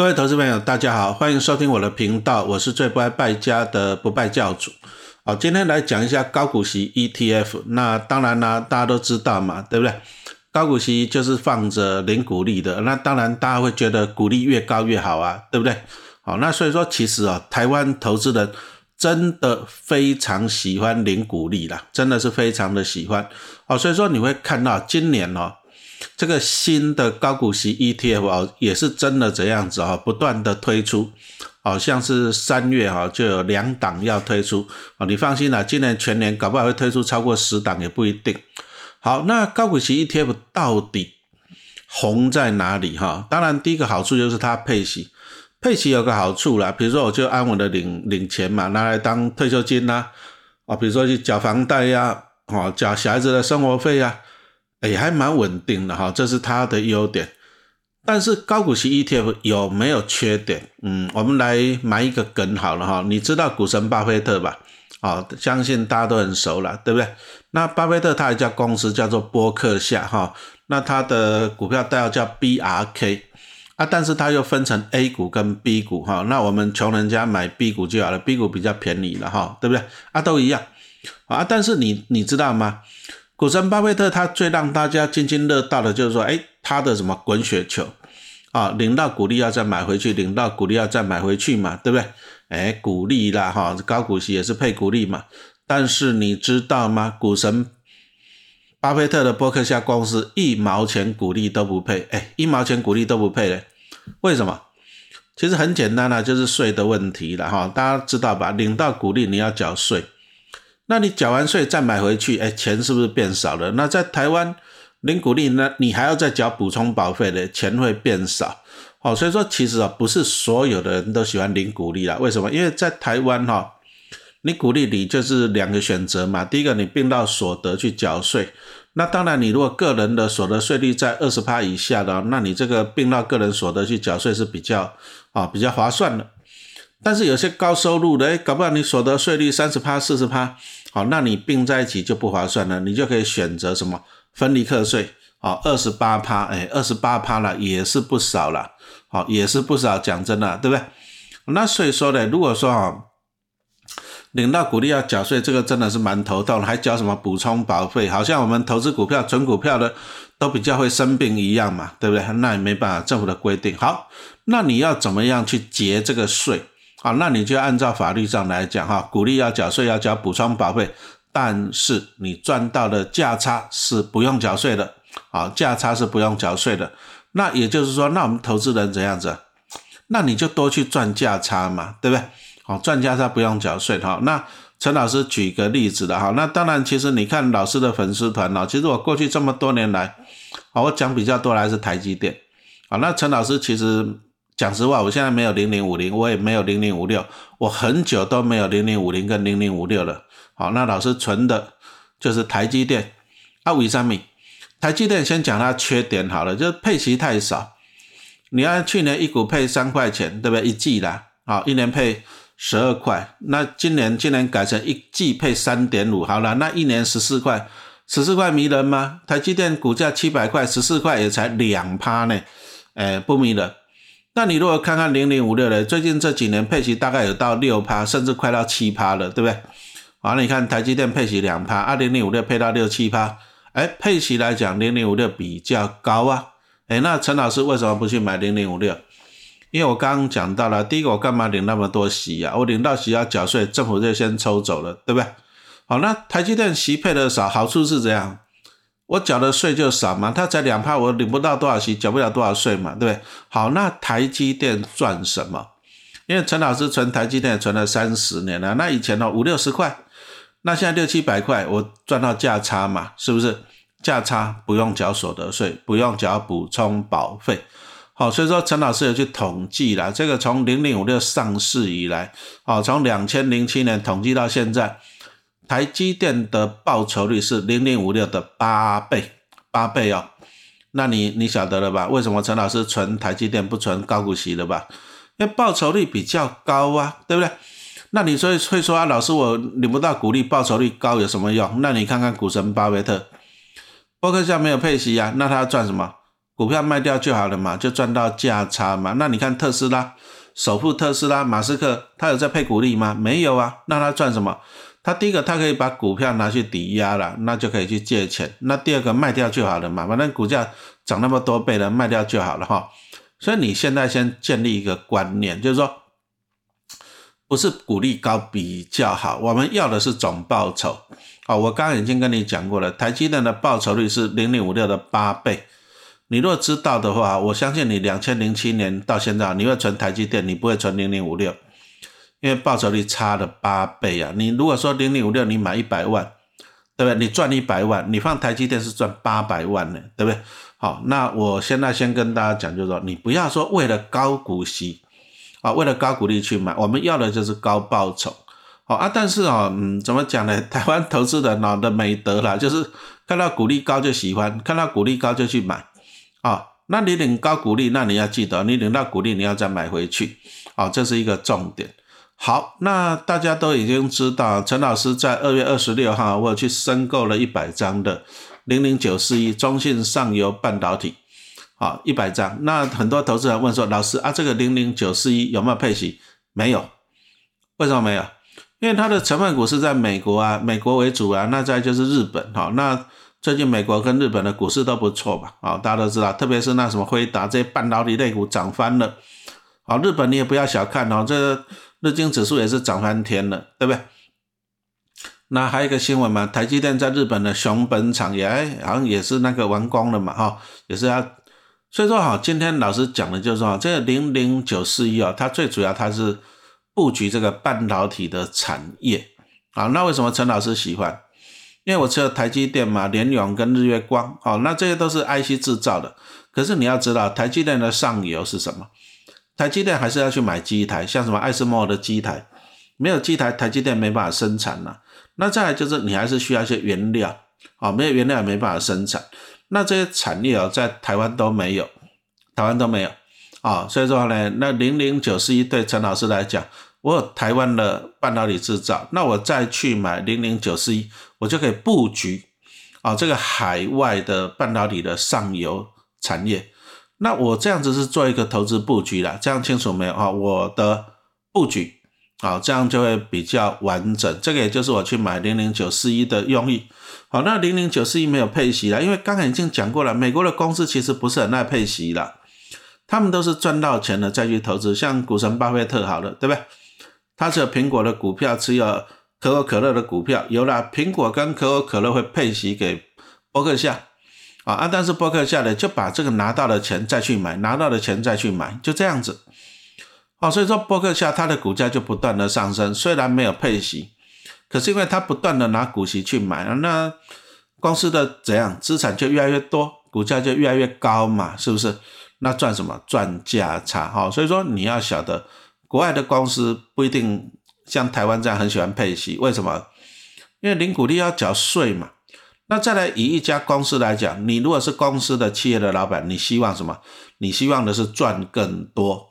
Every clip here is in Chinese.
各位投资朋友，大家好，欢迎收听我的频道，我是最不爱败家的不败教主。好，今天来讲一下高股息 ETF。那当然啦，大家都知道嘛，对不对？高股息就是放着零股利的。那当然，大家会觉得股利越高越好啊，对不对？好，那所以说，其实啊，台湾投资人真的非常喜欢零股利啦，真的是非常的喜欢。好，所以说你会看到今年哦。这个新的高股息 ETF 啊，也是真的这样子啊，不断的推出，好像是三月哈就有两档要推出啊，你放心啦，今年全年搞不好会推出超过十档也不一定。好，那高股息 ETF 到底红在哪里哈？当然第一个好处就是它配息，配息有个好处啦，比如说我就安稳的领领钱嘛，拿来当退休金呐，啊，比如说去缴房贷呀，哦，缴小孩子的生活费呀。也还蛮稳定的哈，这是它的优点。但是高股息 ETF 有没有缺点？嗯，我们来埋一个梗好了哈。你知道股神巴菲特吧？啊，相信大家都很熟了，对不对？那巴菲特他有一家公司叫做波克夏哈，那他的股票代号叫 BRK 啊，但是它又分成 A 股跟 B 股哈。那我们穷人家买 B 股就好了，B 股比较便宜了哈，对不对？啊，都一样啊。但是你你知道吗？股神巴菲特他最让大家津津乐道的就是说，哎，他的什么滚雪球啊，领到股利要再买回去，领到股利要再买回去嘛，对不对？哎，股利啦，哈，高股息也是配股利嘛。但是你知道吗？股神巴菲特的伯克夏公司一毛钱股利都不配，哎，一毛钱股利都不配嘞？为什么？其实很简单啦，就是税的问题了哈。大家知道吧？领到股利你要缴税。那你缴完税再买回去，哎，钱是不是变少了？那在台湾领股利那，你还要再缴补充保费的钱会变少。哦，所以说其实啊，不是所有的人都喜欢领股利啦。为什么？因为在台湾哈，你股利你就是两个选择嘛。第一个，你并到所得去缴税。那当然，你如果个人的所得税率在二十趴以下的，那你这个并到个人所得去缴税是比较啊比较划算的。但是有些高收入的，哎，搞不好你所得税率三十趴、四十趴。好，那你并在一起就不划算了，你就可以选择什么分离课税，好，二十八趴，哎，二十八趴了也是不少了，好，也是不少，讲真的，对不对？那所以说呢，如果说啊，领到股利要缴税，这个真的是蛮头痛，还交什么补充保费，好像我们投资股票、存股票的都比较会生病一样嘛，对不对？那也没办法，政府的规定。好，那你要怎么样去结这个税？好，那你就按照法律上来讲哈，鼓励要缴税，要交补充保费，但是你赚到的价差是不用缴税的。好，价差是不用缴税的。那也就是说，那我们投资人怎样子？那你就多去赚价差嘛，对不对？好，赚价差不用缴税。好，那陈老师举个例子的哈，那当然，其实你看老师的粉丝团呢，其实我过去这么多年来，好，我讲比较多还是台积电。好，那陈老师其实。讲实话，我现在没有零零五零，我也没有零零五六，我很久都没有零零五零跟零零五六了。好，那老师存的就是台积电。啊，为什么？台积电先讲它缺点好了，就是配息太少。你看去年一股配三块钱，对不对？一季啦，好，一年配十二块。那今年今年改成一季配三点五，好了，那一年十四块，十四块迷人吗？台积电股价七百块，十四块也才两趴呢，哎，不迷人。那你如果看看零零五六的，最近这几年配息大概有到六趴，甚至快到七趴了，对不对？完了，你看台积电配息两趴，二零零五六配到六七趴，哎，配息来讲零零五六比较高啊。哎，那陈老师为什么不去买零零五六？因为我刚刚讲到了，第一个我干嘛领那么多息呀？我领到息要缴税，政府就先抽走了，对不对？好，那台积电息配的少，好处是怎样。我缴的税就少嘛，他才两趴，我领不到多少息，缴不了多少税嘛，对不对？好，那台积电赚什么？因为陈老师存台积电存了三十年了，那以前呢五六十块，那现在六七百块，我赚到价差嘛，是不是？价差不用缴所得税，不用缴补充保费。好，所以说陈老师有去统计了，这个从零零五六上市以来，好，从两千零七年统计到现在。台积电的报酬率是零零五六的八倍，八倍哦。那你你晓得了吧？为什么陈老师存台积电不存高股息的吧？因为报酬率比较高啊，对不对？那你所以会说啊，老师我领不到股利，报酬率高有什么用？那你看看股神巴菲特，伯克夏没有配息啊，那他赚什么？股票卖掉就好了嘛，就赚到价差嘛。那你看特斯拉首富特斯拉马斯克，他有在配股利吗？没有啊。那他赚什么？他第一个他可以把股票拿去抵押了，那就可以去借钱。那第二个卖掉就好了嘛，反正股价涨那么多倍了，卖掉就好了哈。所以你现在先建立一个观念，就是说，不是股利高比较好，我们要的是总报酬。好，我刚刚已经跟你讲过了，台积电的报酬率是零零五六的八倍。你若知道的话，我相信你两千零七年到现在，你会存台积电，你不会存零零五六，因为报酬率差了八倍啊。你如果说零零五六你买一百万，对不对？你赚一百万，你放台积电是赚八百万呢，对不对？好，那我现在先跟大家讲，就是说你不要说为了高股息啊，为了高股利去买，我们要的就是高报酬。好啊，但是啊，嗯，怎么讲呢？台湾投资人脑的美德啦，就是看到股利高就喜欢，看到股利高就去买。啊，那你领高股利，那你要记得，你领到股利，你要再买回去，啊，这是一个重点。好，那大家都已经知道，陈老师在二月二十六号，我去申购了一百张的零零九四一中信上游半导体，啊，一百张。那很多投资人问说，老师啊，这个零零九四一有没有配息？没有，为什么没有？因为它的成分股是在美国啊，美国为主啊，那再就是日本，哈，那。最近美国跟日本的股市都不错吧？啊，大家都知道，特别是那什么辉达这些半导体类股涨翻了。好，日本你也不要小看哦，这日经指数也是涨翻天了，对不对？那还有一个新闻嘛，台积电在日本的熊本厂也哎好像也是那个完工了嘛，哈，也是要。所以说哈，今天老师讲的就是说，这个零零九四一啊，它最主要它是布局这个半导体的产业啊。那为什么陈老师喜欢？因为我持有台积电嘛，联永跟日月光，哦，那这些都是 IC 制造的。可是你要知道，台积电的上游是什么？台积电还是要去买机台，像什么爱斯摩的机台，没有机台，台积电没办法生产了。那再来就是你还是需要一些原料，哦，没有原料也没办法生产。那这些产业哦，在台湾都没有，台湾都没有，啊，所以说呢，那零零九四一对陈老师来讲。我有台湾的半导体制造，那我再去买零零九四一，我就可以布局啊这个海外的半导体的上游产业。那我这样子是做一个投资布局啦，这样清楚没有啊？我的布局啊，这样就会比较完整。这个也就是我去买零零九四一的用意。好，那零零九四一没有配息啦，因为刚才已经讲过了，美国的公司其实不是很爱配息啦，他们都是赚到钱了再去投资，像股神巴菲特好了，对不对？他持有苹果的股票，持有可口可乐的股票，有了苹果跟可口可乐会配息给伯克夏啊啊！但是伯克夏呢，就把这个拿到的钱再去买，拿到的钱再去买，就这样子。哦，所以说伯克夏它的股价就不断的上升，虽然没有配息，可是因为它不断的拿股息去买，那公司的怎样资产就越来越多，股价就越来越高嘛，是不是？那赚什么？赚价差哈。所以说你要晓得。国外的公司不一定像台湾这样很喜欢配息，为什么？因为零股利要缴税嘛。那再来以一家公司来讲，你如果是公司的企业的老板，你希望什么？你希望的是赚更多。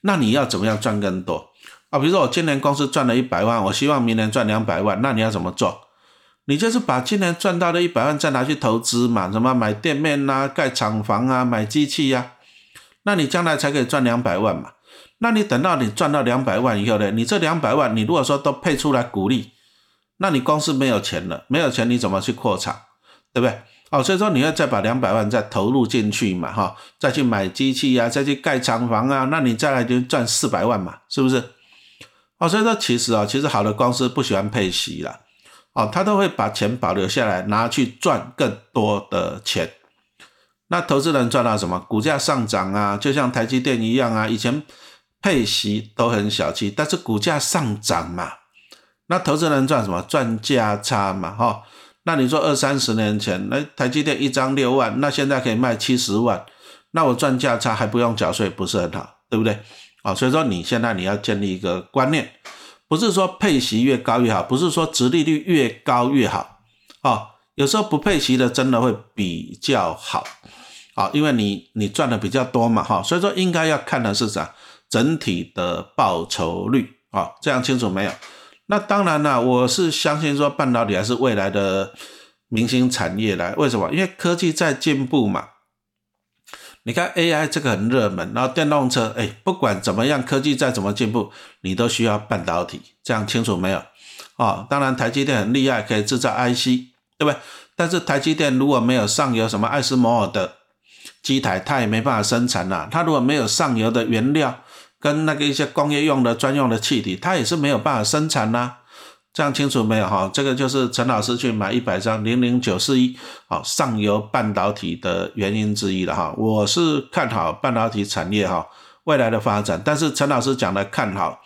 那你要怎么样赚更多啊？比如说我今年公司赚了一百万，我希望明年赚两百万，那你要怎么做？你就是把今年赚到的一百万再拿去投资嘛，什么买店面呐、盖厂房啊、买机器呀，那你将来才可以赚两百万嘛。那你等到你赚到两百万以后呢？你这两百万，你如果说都配出来股利，那你公司没有钱了，没有钱你怎么去扩厂，对不对？哦，所以说你要再把两百万再投入进去嘛，哈，再去买机器呀，再去盖厂房啊，那你再来就赚四百万嘛，是不是？哦，所以说其实啊，其实好的公司不喜欢配息了，哦，他都会把钱保留下来，拿去赚更多的钱。那投资人赚到什么？股价上涨啊，就像台积电一样啊，以前。配息都很小气，但是股价上涨嘛，那投资人赚什么？赚价差嘛，哈。那你说二三十年前，那台积电一张六万，那现在可以卖七十万，那我赚价差还不用缴税，不是很好，对不对？啊，所以说你现在你要建立一个观念，不是说配息越高越好，不是说殖利率越高越好，啊，有时候不配息的真的会比较好，啊，因为你你赚的比较多嘛，哈，所以说应该要看的是啥？整体的报酬率啊，这样清楚没有？那当然了，我是相信说半导体还是未来的明星产业来。为什么？因为科技在进步嘛。你看 AI 这个很热门，然后电动车，哎，不管怎么样，科技再怎么进步，你都需要半导体，这样清楚没有？哦，当然台积电很厉害，可以制造 IC，对不对？但是台积电如果没有上游什么爱斯摩尔的机台，它也没办法生产呐。它如果没有上游的原料跟那个一些工业用的专用的气体，它也是没有办法生产呐。这样清楚没有哈？这个就是陈老师去买一百张零零九四一，好上游半导体的原因之一了哈。我是看好半导体产业哈未来的发展，但是陈老师讲的看好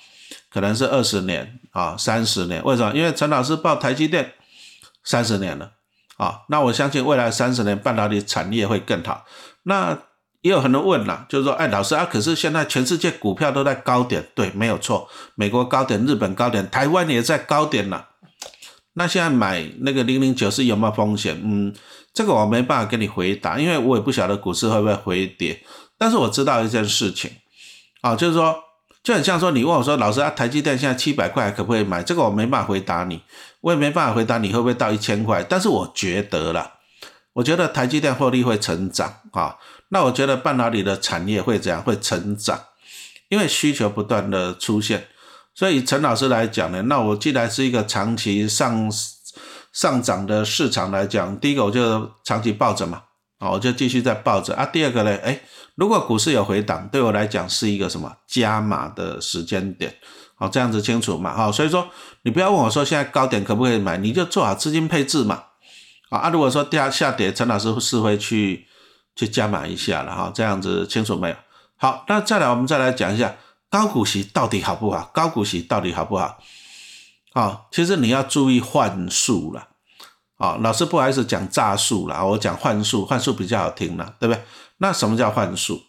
可能是二十年啊三十年，为什么？因为陈老师报台积电三十年了啊，那我相信未来三十年半导体产业会更好。那也有很多问了，就是说，哎，老师啊，可是现在全世界股票都在高点，对，没有错，美国高点，日本高点，台湾也在高点了。那现在买那个零零九是有没有风险？嗯，这个我没办法跟你回答，因为我也不晓得股市会不会回跌。但是我知道一件事情，啊，就是说，就很像说你问我说，老师啊，台积电现在七百块可不可以买？这个我没办法回答你，我也没办法回答你会不会到一千块。但是我觉得了，我觉得台积电获利会成长啊。那我觉得半导体的产业会怎样？会成长，因为需求不断的出现。所以陈老师来讲呢，那我既然是一个长期上上涨的市场来讲，第一个我就长期抱着嘛，啊，我就继续在抱着啊。第二个呢，哎，如果股市有回档，对我来讲是一个什么加码的时间点，好，这样子清楚嘛？好，所以说你不要问我说现在高点可不可以买，你就做好资金配置嘛，啊，如果说下下跌，陈老师是会去。去加码一下了哈，这样子清楚没有？好，那再来我们再来讲一下高股息到底好不好？高股息到底好不好？啊，其实你要注意幻术了。啊，老师不好意思讲诈术了，我讲幻术，幻术比较好听了，对不对？那什么叫幻术？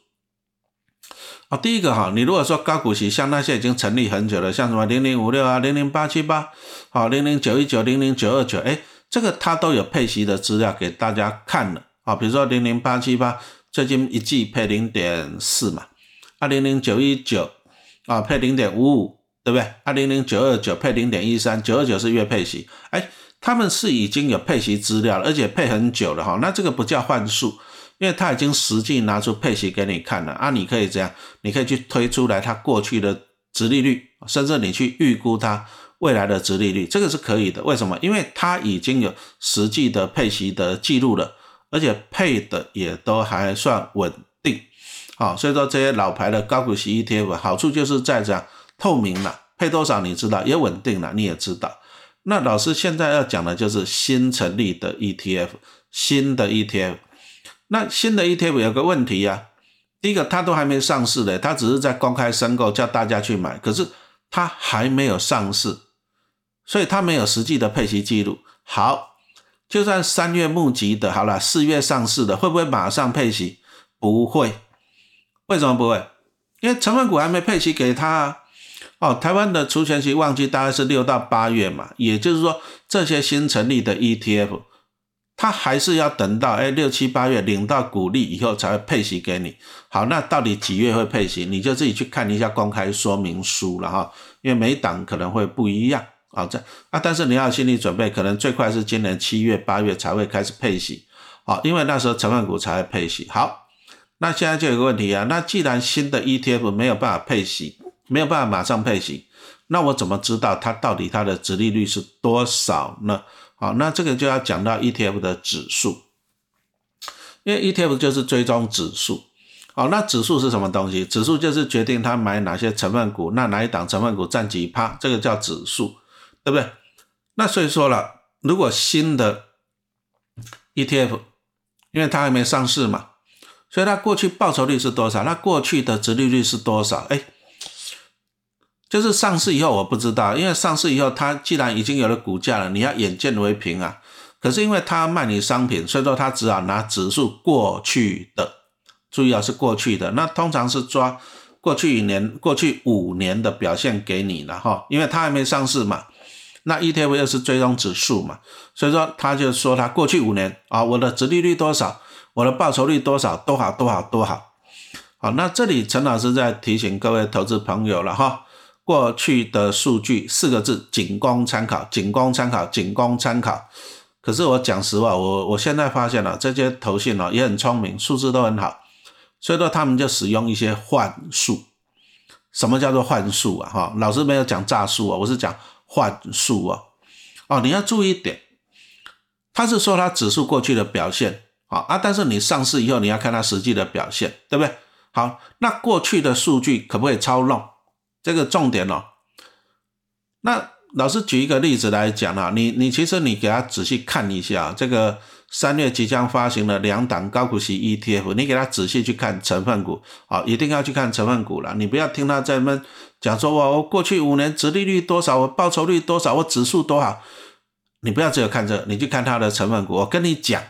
啊，第一个哈，你如果说高股息，像那些已经成立很久了，像什么零零五六啊、零零八七八、好零零九一九、零零九二九，哎，这个它都有配息的资料给大家看了。啊，比如说零零八七八最近一季配零点四嘛，二零零九一九啊配零点五五，对不对？二零零九二九配零点一三，九二九是月配息，哎，他们是已经有配息资料了，而且配很久了哈。那这个不叫幻术，因为他已经实际拿出配息给你看了啊。你可以这样，你可以去推出来他过去的值利率，甚至你去预估它未来的值利率，这个是可以的。为什么？因为他已经有实际的配息的记录了。而且配的也都还算稳定，好，所以说这些老牌的高股息 ETF 好处就是在这透明了，配多少你知道，也稳定了，你也知道。那老师现在要讲的就是新成立的 ETF，新的 ETF。那新的 ETF 有个问题呀，第一个它都还没上市的，它只是在公开申购叫大家去买，可是它还没有上市，所以它没有实际的配息记录。好。就算三月募集的，好了，四月上市的，会不会马上配息？不会。为什么不会？因为成分股还没配息给他啊。哦，台湾的除权期旺季大概是六到八月嘛，也就是说，这些新成立的 ETF，它还是要等到哎六七八月领到股利以后才会配息给你。好，那到底几月会配息？你就自己去看一下公开说明书了哈，因为每档可能会不一样。啊，这啊，但是你要心理准备，可能最快是今年七月、八月才会开始配息，好，因为那时候成分股才会配息。好，那现在就有个问题啊，那既然新的 ETF 没有办法配息，没有办法马上配息，那我怎么知道它到底它的值利率是多少呢？好，那这个就要讲到 ETF 的指数，因为 ETF 就是追踪指数。好，那指数是什么东西？指数就是决定他买哪些成分股，那哪一档成分股占几趴，这个叫指数。对不对？那所以说了，如果新的 ETF，因为它还没上市嘛，所以它过去报酬率是多少？它过去的值利率是多少？哎，就是上市以后我不知道，因为上市以后它既然已经有了股价了，你要眼见为凭啊。可是因为它卖你商品，所以说它只好拿指数过去的，注意啊，是过去的。那通常是抓过去一年、过去五年的表现给你了哈，因为它还没上市嘛。那 ETF 又是追踪指数嘛，所以说他就说他过去五年啊，我的殖利率多少，我的报酬率多少，多好多好多好。好，那这里陈老师在提醒各位投资朋友了哈，过去的数据四个字，仅供参考，仅供参考，仅供参考。可是我讲实话，我我现在发现了这些投信哦也很聪明，数字都很好，所以说他们就使用一些幻术。什么叫做幻术啊？哈，老师没有讲诈术啊，我是讲幻术啊。哦，你要注意一点，他是说他指数过去的表现，啊啊，但是你上市以后你要看它实际的表现，对不对？好，那过去的数据可不可以操弄？这个重点哦。那老师举一个例子来讲啊，你你其实你给他仔细看一下这个。三月即将发行的两档高股息 ETF，你给他仔细去看成分股，好，一定要去看成分股了。你不要听他在那讲说，我我过去五年殖利率多少，我报酬率多少，我指数多少，你不要只有看这，你去看它的成分股。我跟你讲，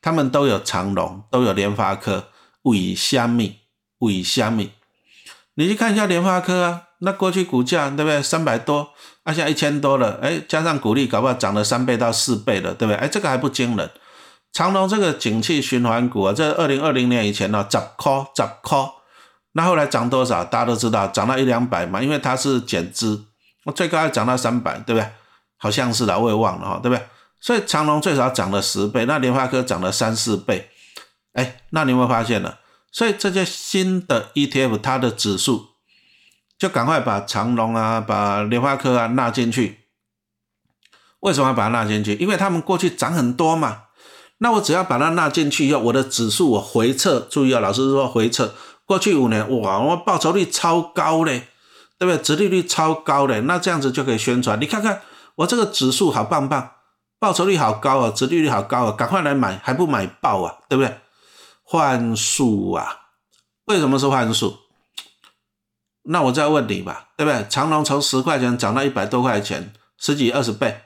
他们都有长隆，都有联发科，尾香蜜，尾香蜜。你去看一下联发科啊，那过去股价对不对？三百多。那现在一千多了，哎，加上股利，搞不好涨了三倍到四倍了，对不对？哎，这个还不惊人。长隆这个景气循环股啊，这二零二零年以前呢，十块十块，那后来涨多少？大家都知道，涨到一两百嘛，因为它是减资，我最高要涨到三百，对不对？好像是的，我也忘了哈，对不对？所以长隆最少涨了十倍，那联发科涨了三四倍，哎，那你有没有发现呢？所以这些新的 ETF，它的指数。就赶快把长隆啊，把联发科啊纳进去。为什么要把它纳进去？因为他们过去涨很多嘛。那我只要把它纳进去以后，我的指数我回撤，注意啊，老师说回撤，过去五年哇，我报酬率超高嘞，对不对？殖利率超高嘞，那这样子就可以宣传。你看看我这个指数好棒棒，报酬率好高啊，殖利率好高啊，赶快来买，还不买爆啊，对不对？幻术啊，为什么是幻术？那我再问你吧，对不对？长隆从十块钱涨到一百多块钱，十几二十倍，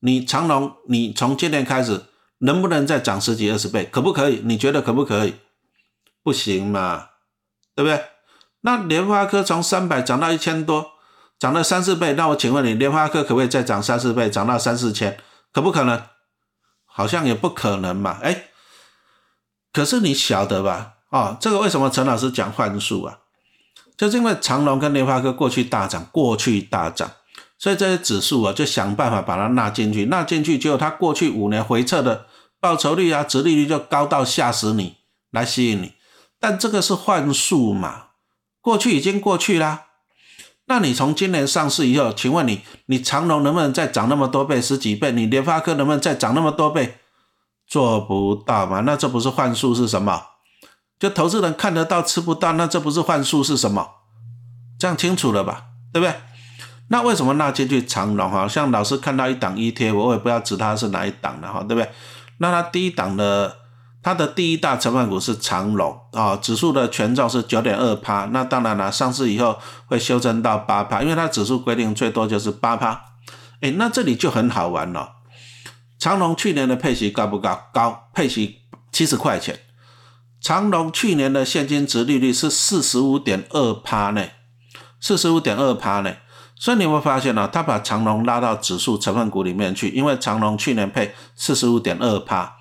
你长隆，你从今年开始能不能再涨十几二十倍？可不可以？你觉得可不可以？不行嘛，对不对？那联发科从三百涨到一千多，涨了三四倍，那我请问你，联发科可不可以再涨三四倍，涨到三四千？可不可能？好像也不可能嘛。哎，可是你晓得吧？哦，这个为什么陈老师讲幻术啊？就是因为长隆跟联发科过去大涨，过去大涨，所以这些指数啊就想办法把它纳进去，纳进去结果它过去五年回撤的报酬率啊、殖利率就高到吓死你，来吸引你。但这个是幻术嘛？过去已经过去啦。那你从今年上市以后，请问你，你长隆能不能再涨那么多倍，十几倍？你联发科能不能再涨那么多倍？做不到嘛？那这不是幻术是什么？就投资人看得到吃不到，那这不是幻术是什么？这样清楚了吧？对不对？那为什么那进去长隆？哈，像老师看到一档 ETF，我也不要指它是哪一档的哈，对不对？那它第一档的，它的第一大成分股是长隆啊，指数的权重是九点二趴。那当然了，上市以后会修正到八趴，因为它指数规定最多就是八趴。哎，那这里就很好玩了。长隆去年的配息高不高？高，配息七十块钱。长隆去年的现金值利率是四十五点二趴呢，四十五点二趴呢，所以你会发现呢，他把长隆拉到指数成分股里面去，因为长隆去年配四十五点二趴，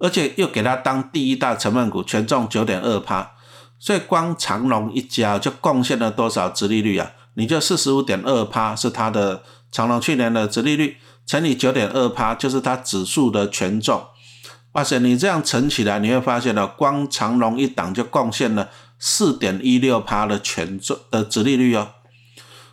而且又给他当第一大成分股，权重九点二趴，所以光长隆一家就贡献了多少值利率啊？你就四十五点二趴是它的长隆去年的值利率乘以九点二趴，就是它指数的权重。哇塞，你这样乘起来，你会发现呢，光长隆一档就贡献了四点一六趴的权重的值利率哦。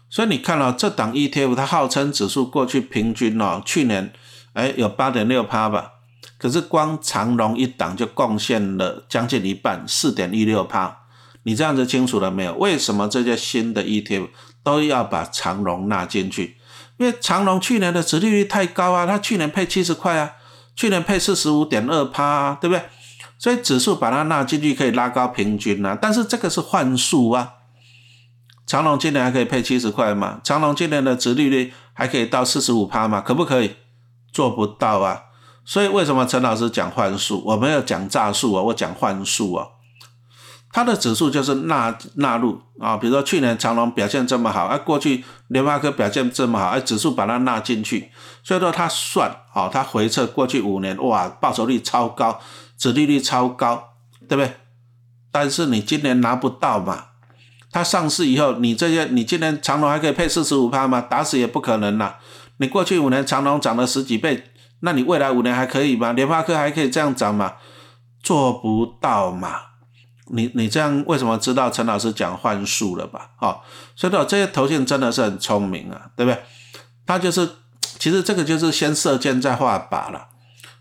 所以你看到这档 ETF，它号称指数过去平均哦，去年哎有八点六趴吧，可是光长隆一档就贡献了将近一半，四点一六趴。你这样子清楚了没有？为什么这些新的 ETF 都要把长隆纳进去？因为长隆去年的值利率太高啊，它去年配七十块啊。去年配四十五点二趴，对不对？所以指数把它纳进去可以拉高平均啊，但是这个是幻数啊。长隆今年还可以配七十块嘛？长隆今年的值利率还可以到四十五趴嘛？可不可以？做不到啊。所以为什么陈老师讲幻术？我没有讲诈术啊，我讲幻术啊。它的指数就是纳纳入啊，比如说去年长隆表现这么好，而过去联发科表现这么好，而指数把它纳进去，所以说它算啊，它回测过去五年，哇，报酬率超高，止利率超高，对不对？但是你今年拿不到嘛，它上市以后，你这些你今年长隆还可以配四十五趴吗？打死也不可能啦。你过去五年长隆涨了十几倍，那你未来五年还可以吗？联发科还可以这样涨吗？做不到嘛。你你这样为什么知道陈老师讲幻术了吧？哦，所以说这些头信真的是很聪明啊，对不对？他就是其实这个就是先射箭再画靶了。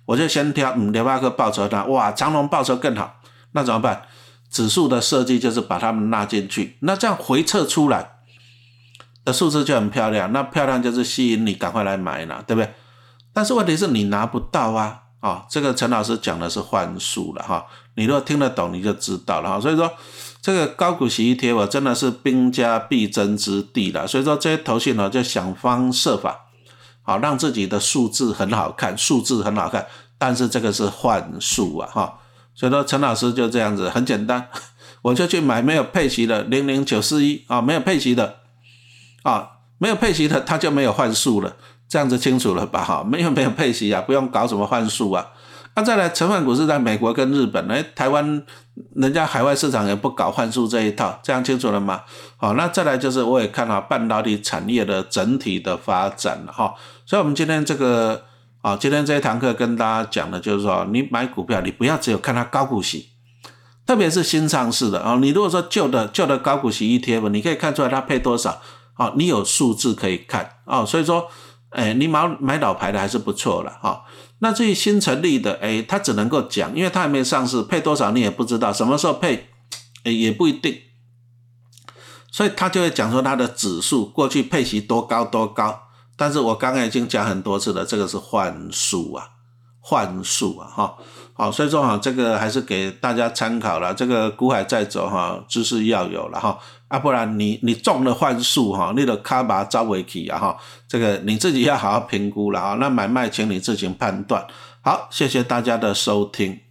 我就先挑嗯联发科报酬它，哇，长隆报酬更好，那怎么办？指数的设计就是把它们纳进去，那这样回撤出来的数字就很漂亮，那漂亮就是吸引你赶快来买了，对不对？但是问题是你拿不到啊，啊，这个陈老师讲的是幻术了哈，你如果听得懂你就知道了哈，所以说这个高股息 ETF 真的是兵家必争之地了，所以说这些投信呢就想方设法。好，让自己的数字很好看，数字很好看，但是这个是幻术啊，哈，所以说陈老师就这样子，很简单，我就去买没有配息的零零九四一啊，没有配息的啊，没有配息的，他就没有幻术了，这样子清楚了吧？哈，没有没有配息啊，不用搞什么幻术啊。那再来，成分股是在美国跟日本，哎，台湾人家海外市场也不搞幻术这一套，这样清楚了吗？好，那再来就是我也看到半导体产业的整体的发展了哈。所以，我们今天这个啊，今天这一堂课跟大家讲的，就是说，你买股票，你不要只有看它高股息，特别是新上市的啊。你如果说旧的旧的高股息 ETF，你可以看出来它配多少啊，你有数字可以看啊。所以说，哎，你买买老牌的还是不错了哈。那至于新成立的，哎，他只能够讲，因为他还没上市，配多少你也不知道，什么时候配，哎，也不一定。所以他就会讲说他的指数过去配息多高多高。但是我刚刚已经讲很多次了，这个是幻数啊，幻术啊，哈，好，所以说哈，这个还是给大家参考了。这个股海在走哈，知识要有了哈，啊，不然你你中了幻术哈，你的卡把招回去啊哈，这个你自己要好好评估了啊。那买卖请你自行判断。好，谢谢大家的收听。